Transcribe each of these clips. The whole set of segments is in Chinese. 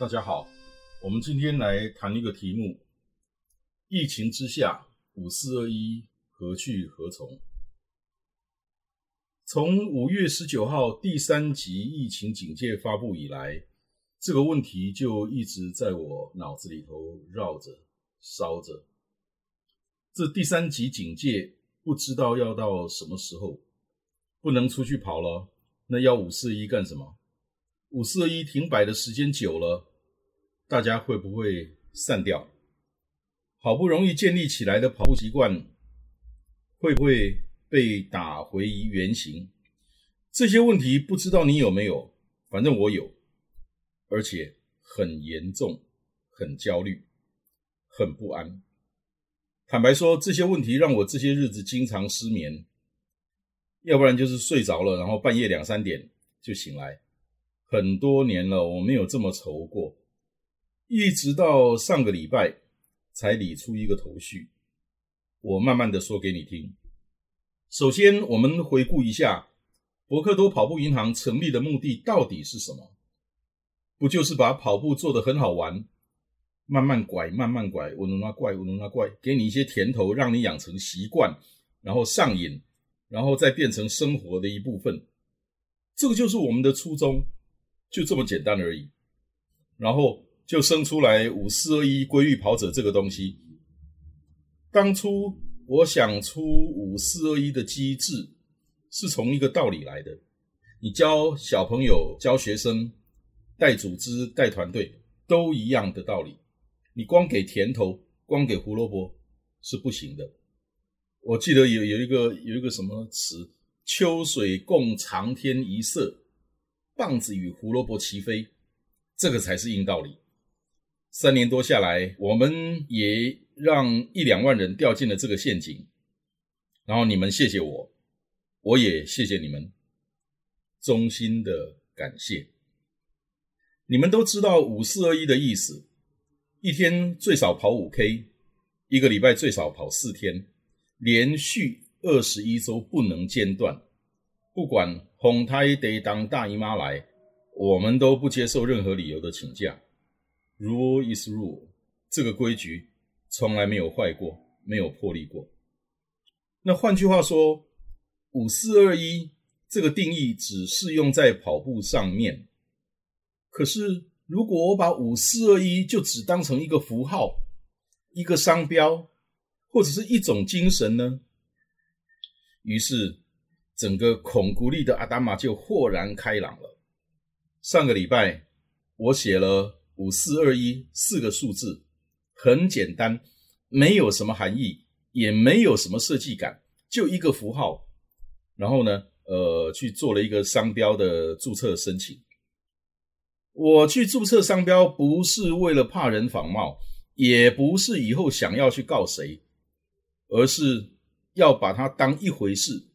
大家好，我们今天来谈一个题目：疫情之下，五四二一。何去何从？从五月十九号第三级疫情警戒发布以来，这个问题就一直在我脑子里头绕着、烧着。这第三级警戒不知道要到什么时候，不能出去跑了，那要五四一干什么？五四一停摆的时间久了，大家会不会散掉？好不容易建立起来的跑步习惯。会不会被打回原形？这些问题不知道你有没有，反正我有，而且很严重，很焦虑，很不安。坦白说，这些问题让我这些日子经常失眠，要不然就是睡着了，然后半夜两三点就醒来。很多年了，我没有这么愁过，一直到上个礼拜才理出一个头绪。我慢慢的说给你听。首先，我们回顾一下博克多跑步银行成立的目的到底是什么？不就是把跑步做得很好玩，慢慢拐，慢慢拐，乌龙那怪，乌龙那怪，给你一些甜头，让你养成习惯，然后上瘾，然后再变成生活的一部分。这个就是我们的初衷，就这么简单而已。然后就生出来五四二一规律跑者这个东西。当初我想出五四二一的机制，是从一个道理来的：你教小朋友、教学生、带组织、带团队，都一样的道理。你光给甜头、光给胡萝卜是不行的。我记得有有一个有一个什么词：“秋水共长天一色，棒子与胡萝卜齐飞。”这个才是硬道理。三年多下来，我们也。让一两万人掉进了这个陷阱，然后你们谢谢我，我也谢谢你们，衷心的感谢。你们都知道五四二一的意思，一天最少跑五 K，一个礼拜最少跑四天，连续二十一周不能间断，不管红胎得当大姨妈来，我们都不接受任何理由的请假。Rule is rule，这个规矩。从来没有坏过，没有破例过。那换句话说，五四二一这个定义只适用在跑步上面。可是，如果我把五四二一就只当成一个符号、一个商标，或者是一种精神呢？于是，整个孔古力的阿达玛就豁然开朗了。上个礼拜，我写了五四二一四个数字。很简单，没有什么含义，也没有什么设计感，就一个符号。然后呢，呃，去做了一个商标的注册申请。我去注册商标，不是为了怕人仿冒，也不是以后想要去告谁，而是要把它当一回事，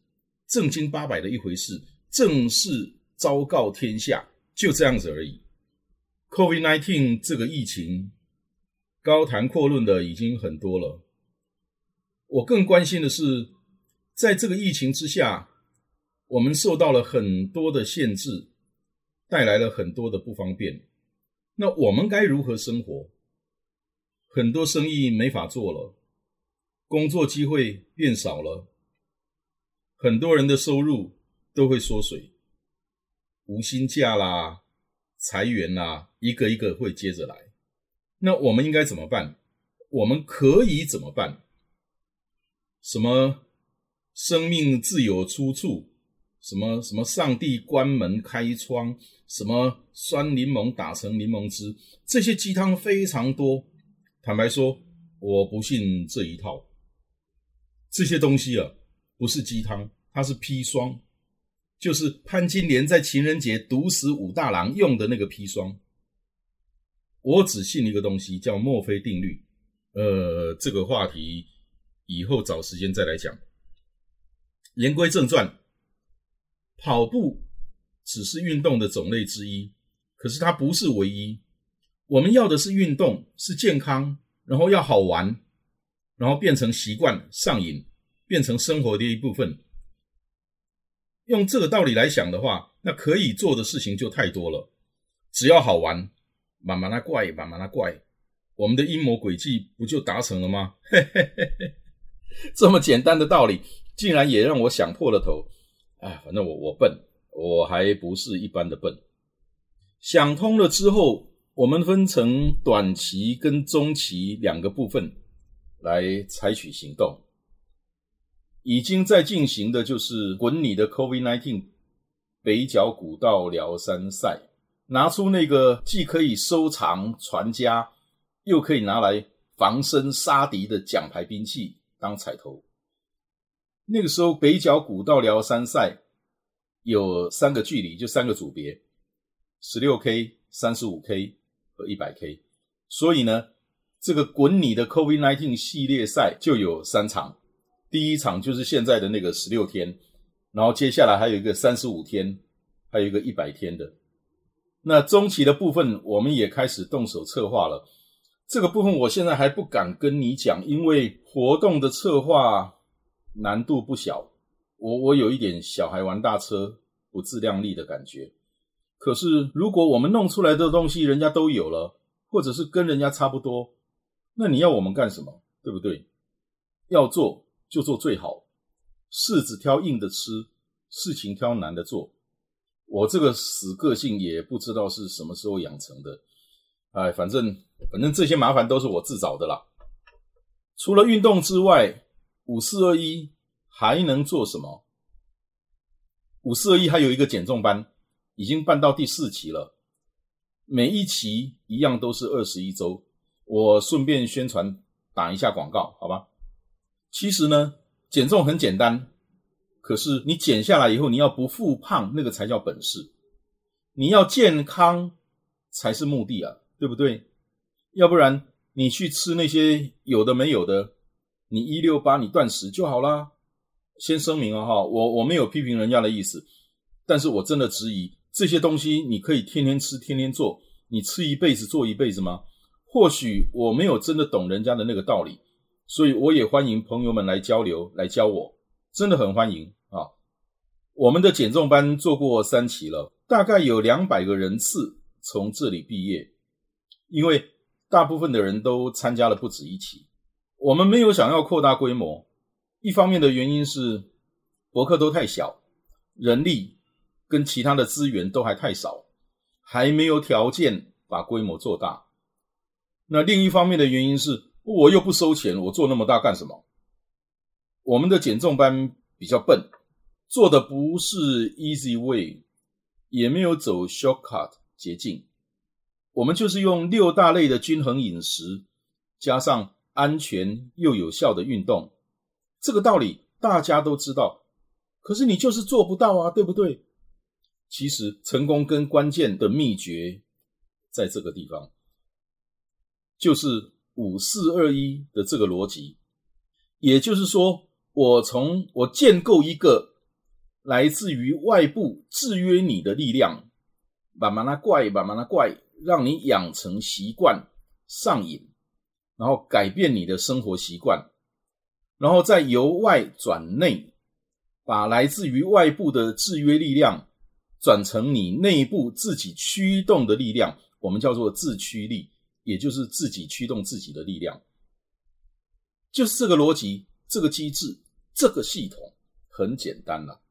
正经八百的一回事，正式昭告天下，就这样子而已。COVID-19 这个疫情。高谈阔论的已经很多了，我更关心的是，在这个疫情之下，我们受到了很多的限制，带来了很多的不方便。那我们该如何生活？很多生意没法做了，工作机会变少了，很多人的收入都会缩水，无薪假啦，裁员啦，一个一个会接着来。那我们应该怎么办？我们可以怎么办？什么生命自有出处？什么什么上帝关门开窗？什么酸柠檬打成柠檬汁？这些鸡汤非常多。坦白说，我不信这一套。这些东西啊，不是鸡汤，它是砒霜。就是潘金莲在情人节毒死武大郎用的那个砒霜。我只信一个东西，叫墨菲定律。呃，这个话题以后找时间再来讲。言归正传，跑步只是运动的种类之一，可是它不是唯一。我们要的是运动，是健康，然后要好玩，然后变成习惯、上瘾，变成生活的一部分。用这个道理来想的话，那可以做的事情就太多了。只要好玩，慢慢来怪，慢慢来怪，我们的阴谋诡计不就达成了吗？嘿嘿嘿嘿，这么简单的道理，竟然也让我想破了头。哎，反正我我笨，我还不是一般的笨。想通了之后。我们分成短期跟中期两个部分来采取行动。已经在进行的就是“滚你的 COVID-19” 北角古道辽山赛，拿出那个既可以收藏传家，又可以拿来防身杀敌的奖牌兵器当彩头。那个时候，北角古道辽山赛有三个距离，就三个组别：十六 K、三十五 K。和一百 K，所以呢，这个滚你的 COVID-19 系列赛就有三场，第一场就是现在的那个十六天，然后接下来还有一个三十五天，还有一个一百天的。那中期的部分，我们也开始动手策划了。这个部分我现在还不敢跟你讲，因为活动的策划难度不小，我我有一点小孩玩大车不自量力的感觉。可是，如果我们弄出来的东西人家都有了，或者是跟人家差不多，那你要我们干什么？对不对？要做就做最好，柿子挑硬的吃，事情挑难的做。我这个死个性也不知道是什么时候养成的，哎，反正反正这些麻烦都是我自找的啦。除了运动之外，五四二一还能做什么？五四二一还有一个减重班。已经办到第四期了，每一期一样都是二十一周。我顺便宣传打一下广告，好吧？其实呢，减重很简单，可是你减下来以后，你要不复胖，那个才叫本事。你要健康才是目的啊，对不对？要不然你去吃那些有的没有的，你一六八你断食就好啦。先声明啊哈，我我没有批评人家的意思，但是我真的质疑。这些东西你可以天天吃，天天做，你吃一辈子做一辈子吗？或许我没有真的懂人家的那个道理，所以我也欢迎朋友们来交流，来教我，真的很欢迎啊！我们的减重班做过三期了，大概有两百个人次从这里毕业，因为大部分的人都参加了不止一期。我们没有想要扩大规模，一方面的原因是博客都太小，人力。跟其他的资源都还太少，还没有条件把规模做大。那另一方面的原因是，我又不收钱，我做那么大干什么？我们的减重班比较笨，做的不是 easy way，也没有走 shortcut 捷径，我们就是用六大类的均衡饮食，加上安全又有效的运动。这个道理大家都知道，可是你就是做不到啊，对不对？其实成功跟关键的秘诀在这个地方，就是五四二一的这个逻辑。也就是说，我从我建构一个来自于外部制约你的力量，把嘛那怪，把嘛那怪，让你养成习惯上瘾，然后改变你的生活习惯，然后再由外转内，把来自于外部的制约力量。转成你内部自己驱动的力量，我们叫做自驱力，也就是自己驱动自己的力量，就是这个逻辑、这个机制、这个系统很简单了。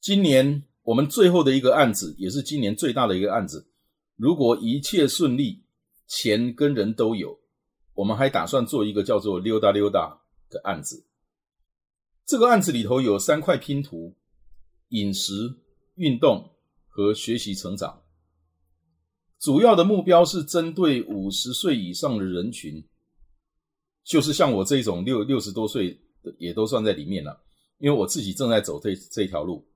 今年我们最后的一个案子，也是今年最大的一个案子，如果一切顺利，钱跟人都有，我们还打算做一个叫做“溜达溜达”的案子。这个案子里头有三块拼图：饮食。运动和学习成长，主要的目标是针对五十岁以上的人群，就是像我这种六六十多岁的也都算在里面了，因为我自己正在走这这条路。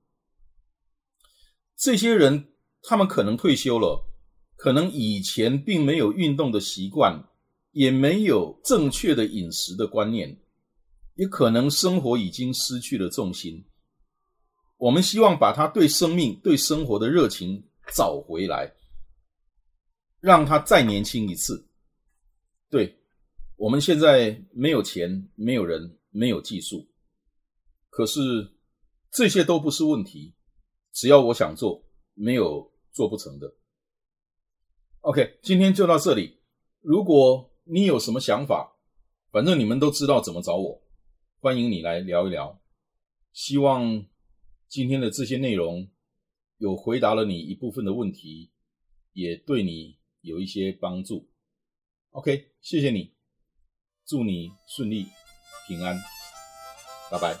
这些人他们可能退休了，可能以前并没有运动的习惯，也没有正确的饮食的观念，也可能生活已经失去了重心。我们希望把他对生命、对生活的热情找回来，让他再年轻一次。对，我们现在没有钱，没有人，没有技术，可是这些都不是问题。只要我想做，没有做不成的。OK，今天就到这里。如果你有什么想法，反正你们都知道怎么找我，欢迎你来聊一聊。希望。今天的这些内容有回答了你一部分的问题，也对你有一些帮助。OK，谢谢你，祝你顺利平安，拜拜。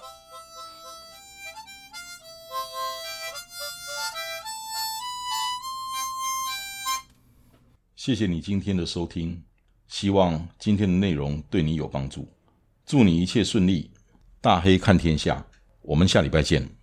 谢谢你今天的收听，希望今天的内容对你有帮助。祝你一切顺利，大黑看天下，我们下礼拜见。